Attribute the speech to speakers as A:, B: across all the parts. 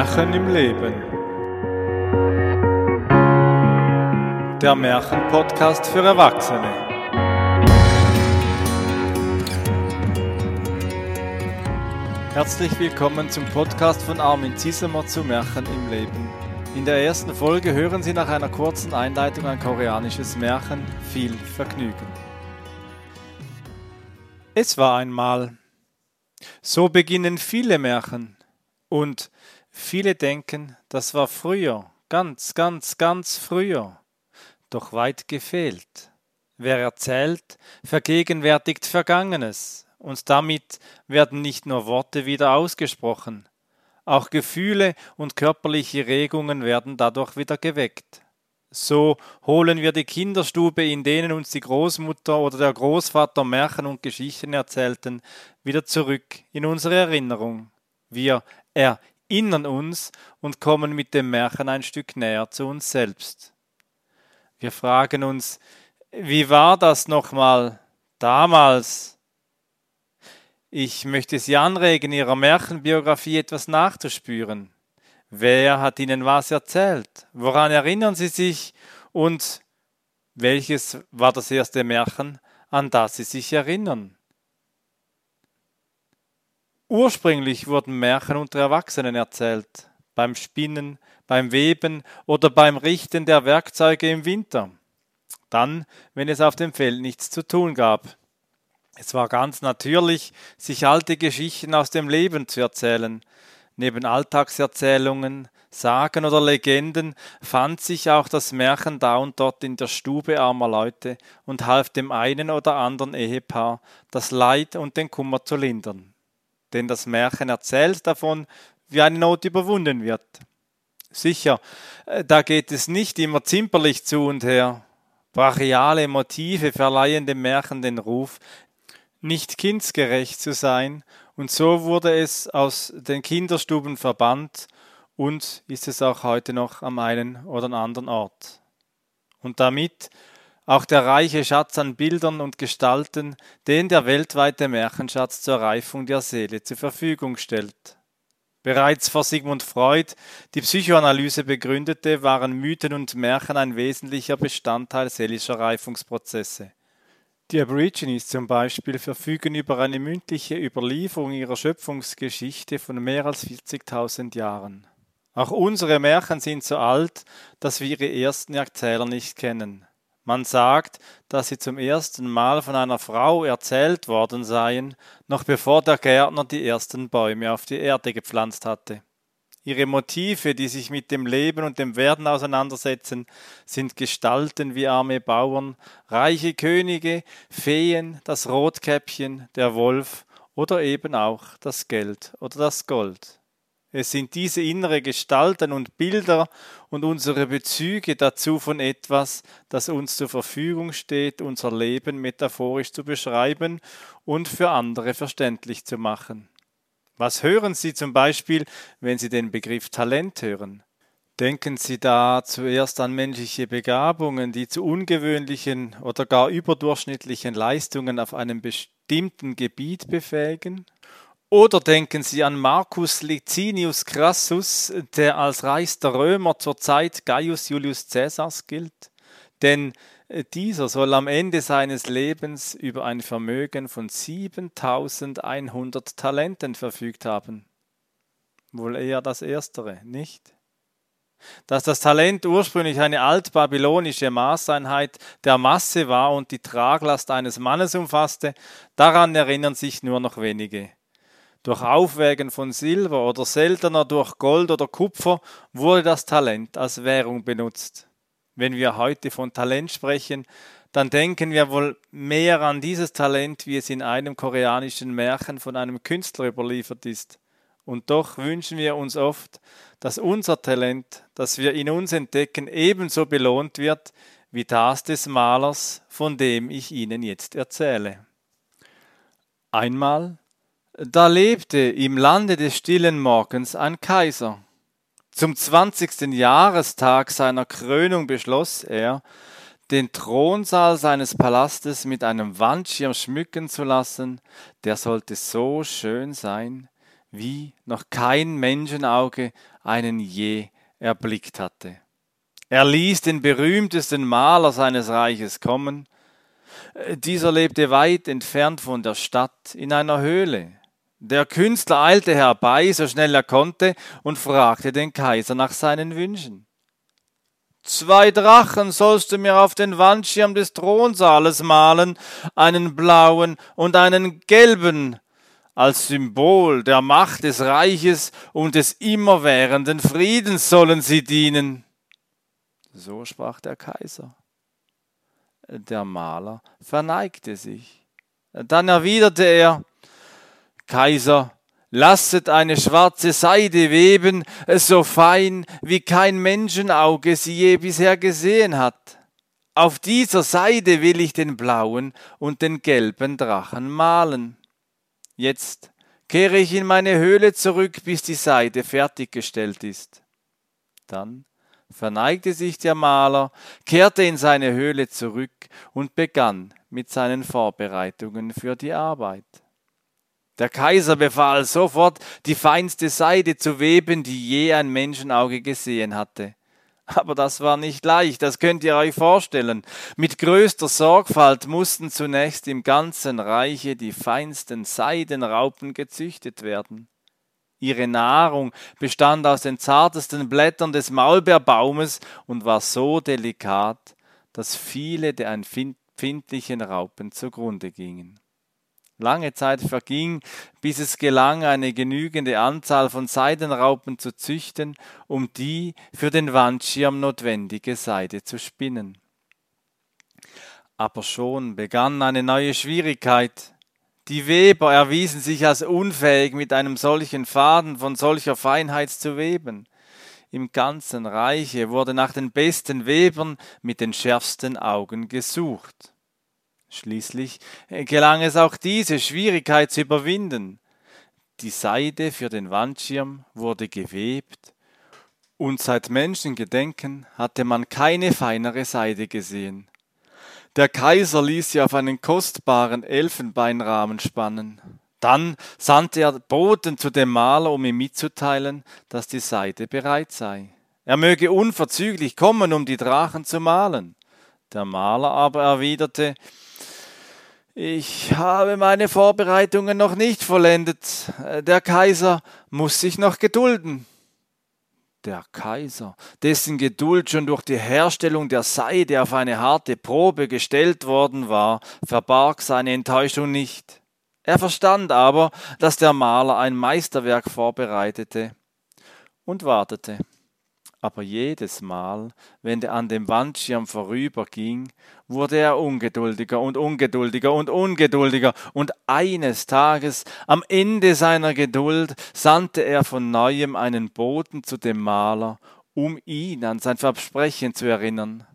A: Märchen im Leben. Der Märchenpodcast für Erwachsene. Herzlich willkommen zum Podcast von Armin Ziesemer zu Märchen im Leben. In der ersten Folge hören Sie nach einer kurzen Einleitung ein koreanisches Märchen viel Vergnügen. Es war einmal. So beginnen viele Märchen. Und viele denken, das war früher, ganz, ganz, ganz früher. Doch weit gefehlt. Wer erzählt, vergegenwärtigt Vergangenes, und damit werden nicht nur Worte wieder ausgesprochen, auch Gefühle und körperliche Regungen werden dadurch wieder geweckt. So holen wir die Kinderstube, in denen uns die Großmutter oder der Großvater Märchen und Geschichten erzählten, wieder zurück in unsere Erinnerung. Wir erinnern uns und kommen mit dem Märchen ein Stück näher zu uns selbst. Wir fragen uns, wie war das nochmal damals? Ich möchte Sie anregen, Ihrer Märchenbiografie etwas nachzuspüren. Wer hat Ihnen was erzählt? Woran erinnern Sie sich? Und welches war das erste Märchen, an das Sie sich erinnern? Ursprünglich wurden Märchen unter Erwachsenen erzählt, beim Spinnen, beim Weben oder beim Richten der Werkzeuge im Winter. Dann, wenn es auf dem Feld nichts zu tun gab. Es war ganz natürlich, sich alte Geschichten aus dem Leben zu erzählen. Neben Alltagserzählungen, Sagen oder Legenden fand sich auch das Märchen da und dort in der Stube armer Leute und half dem einen oder anderen Ehepaar, das Leid und den Kummer zu lindern denn das Märchen erzählt davon, wie eine Not überwunden wird. Sicher, äh, da geht es nicht immer zimperlich zu und her. Brachiale Motive verleihen dem Märchen den Ruf, nicht kindsgerecht zu sein, und so wurde es aus den Kinderstuben verbannt und ist es auch heute noch am einen oder anderen Ort. Und damit auch der reiche Schatz an Bildern und Gestalten, den der weltweite Märchenschatz zur Reifung der Seele zur Verfügung stellt. Bereits vor Sigmund Freud die Psychoanalyse begründete, waren Mythen und Märchen ein wesentlicher Bestandteil seelischer Reifungsprozesse. Die Aborigines zum Beispiel verfügen über eine mündliche Überlieferung ihrer Schöpfungsgeschichte von mehr als 40.000 Jahren. Auch unsere Märchen sind so alt, dass wir ihre ersten Erzähler nicht kennen. Man sagt, dass sie zum ersten Mal von einer Frau erzählt worden seien, noch bevor der Gärtner die ersten Bäume auf die Erde gepflanzt hatte. Ihre Motive, die sich mit dem Leben und dem Werden auseinandersetzen, sind Gestalten wie arme Bauern, reiche Könige, Feen, das Rotkäppchen, der Wolf oder eben auch das Geld oder das Gold. Es sind diese innere Gestalten und Bilder und unsere Bezüge dazu von etwas, das uns zur Verfügung steht, unser Leben metaphorisch zu beschreiben und für andere verständlich zu machen. Was hören Sie zum Beispiel, wenn Sie den Begriff Talent hören? Denken Sie da zuerst an menschliche Begabungen, die zu ungewöhnlichen oder gar überdurchschnittlichen Leistungen auf einem bestimmten Gebiet befähigen? Oder denken Sie an Marcus Licinius Crassus, der als reichster Römer zur Zeit Gaius Julius Caesars gilt? Denn äh, dieser soll am Ende seines Lebens über ein Vermögen von 7100 Talenten verfügt haben. Wohl eher das Erstere, nicht? Dass das Talent ursprünglich eine altbabylonische Maßeinheit der Masse war und die Traglast eines Mannes umfasste, daran erinnern sich nur noch wenige. Durch Aufwägen von Silber oder seltener durch Gold oder Kupfer wurde das Talent als Währung benutzt. Wenn wir heute von Talent sprechen, dann denken wir wohl mehr an dieses Talent, wie es in einem koreanischen Märchen von einem Künstler überliefert ist. Und doch wünschen wir uns oft, dass unser Talent, das wir in uns entdecken, ebenso belohnt wird wie das des Malers, von dem ich Ihnen jetzt erzähle. Einmal da lebte im Lande des stillen Morgens ein Kaiser. Zum zwanzigsten Jahrestag seiner Krönung beschloss er, den Thronsaal seines Palastes mit einem Wandschirm schmücken zu lassen, der sollte so schön sein, wie noch kein Menschenauge einen je erblickt hatte. Er ließ den berühmtesten Maler seines Reiches kommen. Dieser lebte weit entfernt von der Stadt in einer Höhle. Der Künstler eilte herbei, so schnell er konnte, und fragte den Kaiser nach seinen Wünschen. Zwei Drachen sollst du mir auf den Wandschirm des Thronsaales malen, einen blauen und einen gelben, als Symbol der Macht des Reiches und des immerwährenden Friedens sollen sie dienen. So sprach der Kaiser. Der Maler verneigte sich. Dann erwiderte er, Kaiser, lasset eine schwarze Seide weben, so fein, wie kein Menschenauge sie je bisher gesehen hat. Auf dieser Seide will ich den blauen und den gelben Drachen malen. Jetzt kehre ich in meine Höhle zurück, bis die Seide fertiggestellt ist. Dann verneigte sich der Maler, kehrte in seine Höhle zurück und begann mit seinen Vorbereitungen für die Arbeit. Der Kaiser befahl sofort, die feinste Seide zu weben, die je ein Menschenauge gesehen hatte. Aber das war nicht leicht, das könnt ihr euch vorstellen. Mit größter Sorgfalt mussten zunächst im ganzen Reiche die feinsten Seidenraupen gezüchtet werden. Ihre Nahrung bestand aus den zartesten Blättern des Maulbeerbaumes und war so delikat, dass viele der empfindlichen Raupen zugrunde gingen. Lange Zeit verging, bis es gelang, eine genügende Anzahl von Seidenraupen zu züchten, um die für den Wandschirm notwendige Seide zu spinnen. Aber schon begann eine neue Schwierigkeit. Die Weber erwiesen sich als unfähig, mit einem solchen Faden von solcher Feinheit zu weben. Im ganzen Reiche wurde nach den besten Webern mit den schärfsten Augen gesucht. Schließlich gelang es auch diese Schwierigkeit zu überwinden. Die Seide für den Wandschirm wurde gewebt, und seit Menschengedenken hatte man keine feinere Seide gesehen. Der Kaiser ließ sie auf einen kostbaren Elfenbeinrahmen spannen. Dann sandte er Boten zu dem Maler, um ihm mitzuteilen, dass die Seide bereit sei. Er möge unverzüglich kommen, um die Drachen zu malen. Der Maler aber erwiderte, ich habe meine Vorbereitungen noch nicht vollendet. Der Kaiser muss sich noch gedulden. Der Kaiser, dessen Geduld schon durch die Herstellung der Seide auf eine harte Probe gestellt worden war, verbarg seine Enttäuschung nicht. Er verstand aber, dass der Maler ein Meisterwerk vorbereitete und wartete. Aber jedes Mal, wenn er an dem Wandschirm vorüberging, wurde er ungeduldiger und ungeduldiger und ungeduldiger, und eines Tages, am Ende seiner Geduld, sandte er von neuem einen Boten zu dem Maler, um ihn an sein Versprechen zu erinnern.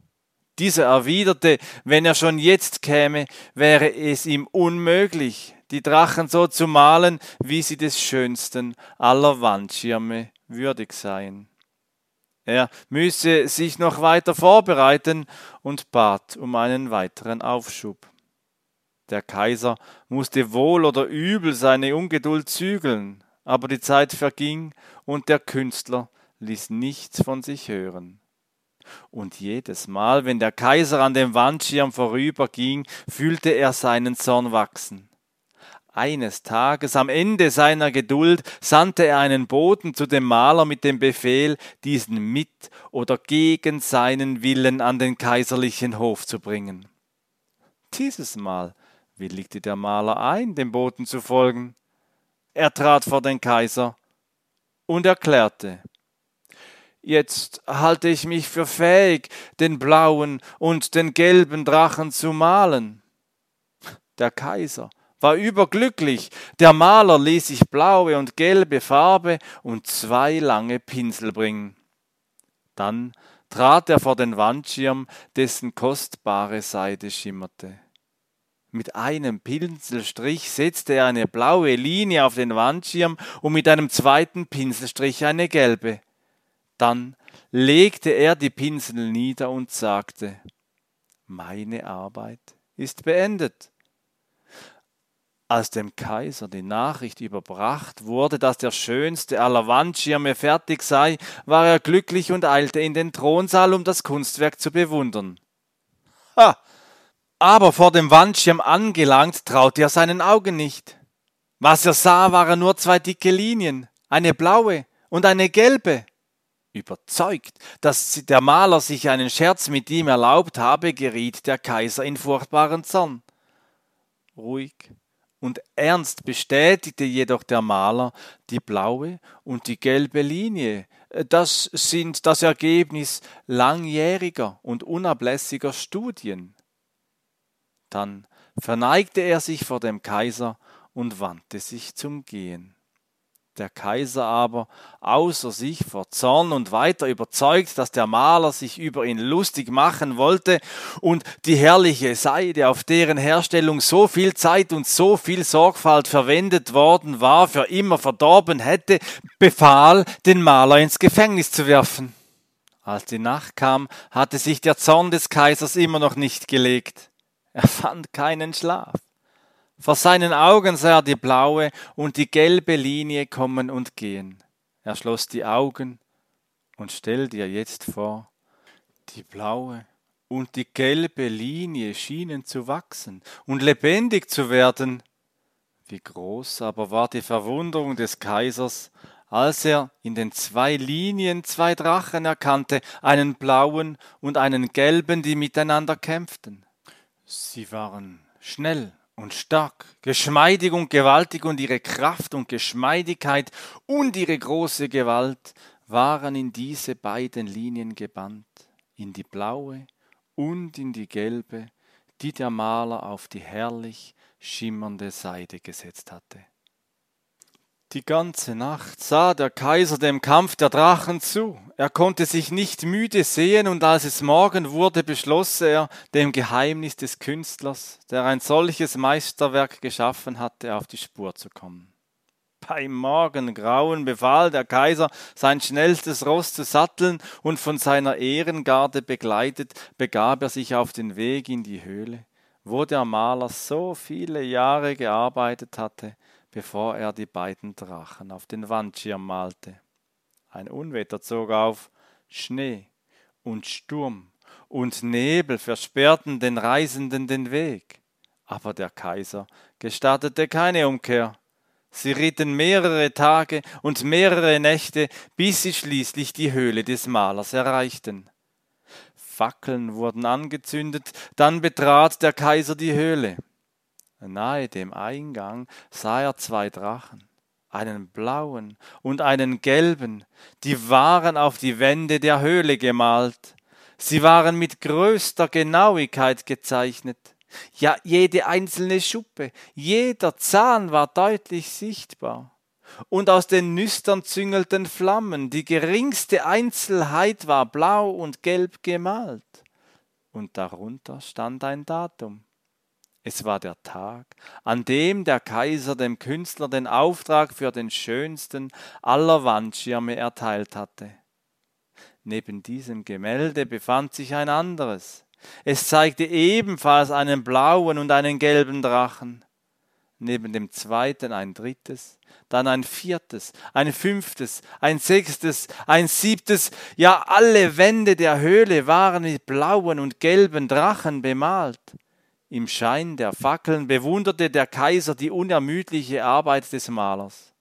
A: Dieser erwiderte, wenn er schon jetzt käme, wäre es ihm unmöglich, die Drachen so zu malen, wie sie des schönsten aller Wandschirme würdig seien. Er müsse sich noch weiter vorbereiten und bat um einen weiteren Aufschub. Der Kaiser musste wohl oder übel seine Ungeduld zügeln, aber die Zeit verging und der Künstler ließ nichts von sich hören. Und jedes Mal, wenn der Kaiser an dem Wandschirm vorüberging, fühlte er seinen Zorn wachsen. Eines Tages, am Ende seiner Geduld, sandte er einen Boten zu dem Maler mit dem Befehl, diesen mit oder gegen seinen Willen an den kaiserlichen Hof zu bringen. Dieses Mal willigte der Maler ein, dem Boten zu folgen. Er trat vor den Kaiser und erklärte, Jetzt halte ich mich für fähig, den blauen und den gelben Drachen zu malen. Der Kaiser war überglücklich. Der Maler ließ sich blaue und gelbe Farbe und zwei lange Pinsel bringen. Dann trat er vor den Wandschirm, dessen kostbare Seide schimmerte. Mit einem Pinselstrich setzte er eine blaue Linie auf den Wandschirm und mit einem zweiten Pinselstrich eine gelbe. Dann legte er die Pinsel nieder und sagte Meine Arbeit ist beendet. Als dem Kaiser die Nachricht überbracht wurde, dass der schönste aller Wandschirme fertig sei, war er glücklich und eilte in den Thronsaal, um das Kunstwerk zu bewundern. Ha! Aber vor dem Wandschirm angelangt, traute er seinen Augen nicht. Was er sah, waren nur zwei dicke Linien, eine blaue und eine gelbe. Überzeugt, dass der Maler sich einen Scherz mit ihm erlaubt habe, geriet der Kaiser in furchtbaren Zorn. Ruhig und ernst bestätigte jedoch der Maler, die blaue und die gelbe Linie, das sind das Ergebnis langjähriger und unablässiger Studien. Dann verneigte er sich vor dem Kaiser und wandte sich zum Gehen. Der Kaiser aber, außer sich vor Zorn und weiter überzeugt, dass der Maler sich über ihn lustig machen wollte und die herrliche Seide, auf deren Herstellung so viel Zeit und so viel Sorgfalt verwendet worden war, für immer verdorben hätte, befahl, den Maler ins Gefängnis zu werfen. Als die Nacht kam, hatte sich der Zorn des Kaisers immer noch nicht gelegt. Er fand keinen Schlaf. Vor seinen Augen sah er die blaue und die gelbe Linie kommen und gehen. Er schloss die Augen und stell dir jetzt vor, die blaue und die gelbe Linie schienen zu wachsen und lebendig zu werden. Wie groß aber war die Verwunderung des Kaisers, als er in den zwei Linien zwei Drachen erkannte, einen blauen und einen gelben, die miteinander kämpften. Sie waren schnell und stark, geschmeidig und gewaltig, und ihre Kraft und Geschmeidigkeit und ihre große Gewalt waren in diese beiden Linien gebannt, in die blaue und in die gelbe, die der Maler auf die herrlich schimmernde Seide gesetzt hatte. Die ganze Nacht sah der Kaiser dem Kampf der Drachen zu. Er konnte sich nicht müde sehen, und als es Morgen wurde, beschloss er, dem Geheimnis des Künstlers, der ein solches Meisterwerk geschaffen hatte, auf die Spur zu kommen. Beim Morgengrauen befahl der Kaiser, sein schnellstes Ross zu satteln, und von seiner Ehrengarde begleitet, begab er sich auf den Weg in die Höhle, wo der Maler so viele Jahre gearbeitet hatte, bevor er die beiden Drachen auf den Wandschirm malte. Ein Unwetter zog auf, Schnee und Sturm und Nebel versperrten den Reisenden den Weg. Aber der Kaiser gestattete keine Umkehr. Sie ritten mehrere Tage und mehrere Nächte, bis sie schließlich die Höhle des Malers erreichten. Fackeln wurden angezündet, dann betrat der Kaiser die Höhle. Nahe dem Eingang sah er zwei Drachen, einen blauen und einen gelben, die waren auf die Wände der Höhle gemalt. Sie waren mit größter Genauigkeit gezeichnet. Ja, jede einzelne Schuppe, jeder Zahn war deutlich sichtbar. Und aus den Nüstern züngelten Flammen, die geringste Einzelheit war blau und gelb gemalt. Und darunter stand ein Datum. Es war der Tag, an dem der Kaiser dem Künstler den Auftrag für den schönsten aller Wandschirme erteilt hatte. Neben diesem Gemälde befand sich ein anderes. Es zeigte ebenfalls einen blauen und einen gelben Drachen. Neben dem zweiten ein drittes, dann ein viertes, ein fünftes, ein sechstes, ein siebtes, ja alle Wände der Höhle waren mit blauen und gelben Drachen bemalt. Im Schein der Fackeln bewunderte der Kaiser die unermüdliche Arbeit des Malers.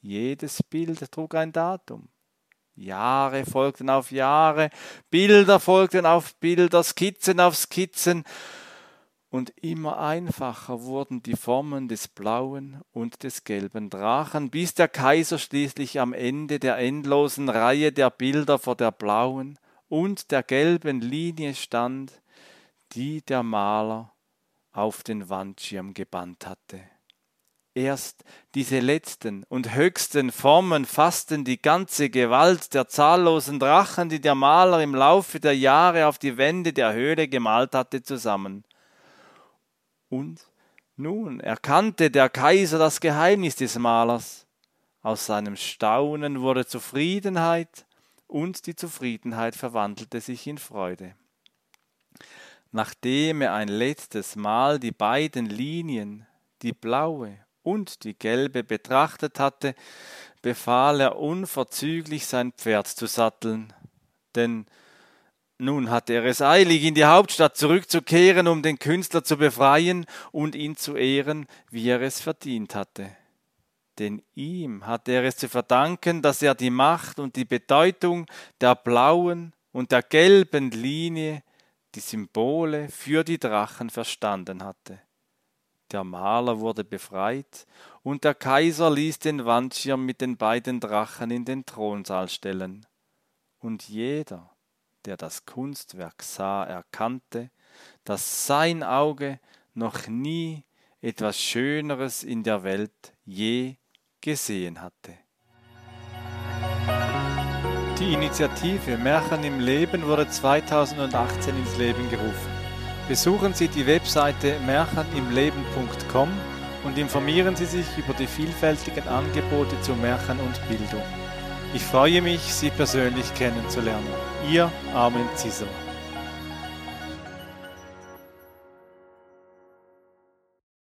A: Jedes Bild trug ein Datum. Jahre folgten auf Jahre, Bilder folgten auf Bilder, Skizzen auf Skizzen, und immer einfacher wurden die Formen des blauen und des gelben Drachen, bis der Kaiser schließlich am Ende der endlosen Reihe der Bilder vor der blauen und der gelben Linie stand, die der Maler auf den Wandschirm gebannt hatte. Erst diese letzten und höchsten Formen fassten die ganze Gewalt der zahllosen Drachen, die der Maler im Laufe der Jahre auf die Wände der Höhle gemalt hatte, zusammen. Und nun erkannte der Kaiser das Geheimnis des Malers. Aus seinem Staunen wurde Zufriedenheit, und die Zufriedenheit verwandelte sich in Freude nachdem er ein letztes Mal die beiden Linien, die blaue und die gelbe betrachtet hatte, befahl er unverzüglich sein Pferd zu satteln, denn nun hatte er es eilig, in die Hauptstadt zurückzukehren, um den Künstler zu befreien und ihn zu ehren, wie er es verdient hatte. Denn ihm hatte er es zu verdanken, dass er die Macht und die Bedeutung der blauen und der gelben Linie, die Symbole für die Drachen verstanden hatte. Der Maler wurde befreit, und der Kaiser ließ den Wandschirm mit den beiden Drachen in den Thronsaal stellen. Und jeder, der das Kunstwerk sah, erkannte, dass sein Auge noch nie etwas Schöneres in der Welt je gesehen hatte. Die Initiative Märchen im Leben wurde 2018 ins Leben gerufen. Besuchen Sie die Webseite märchenimleben.com und informieren Sie sich über die vielfältigen Angebote zu Märchen und Bildung. Ich freue mich, Sie persönlich kennenzulernen. Ihr Armin Zisser.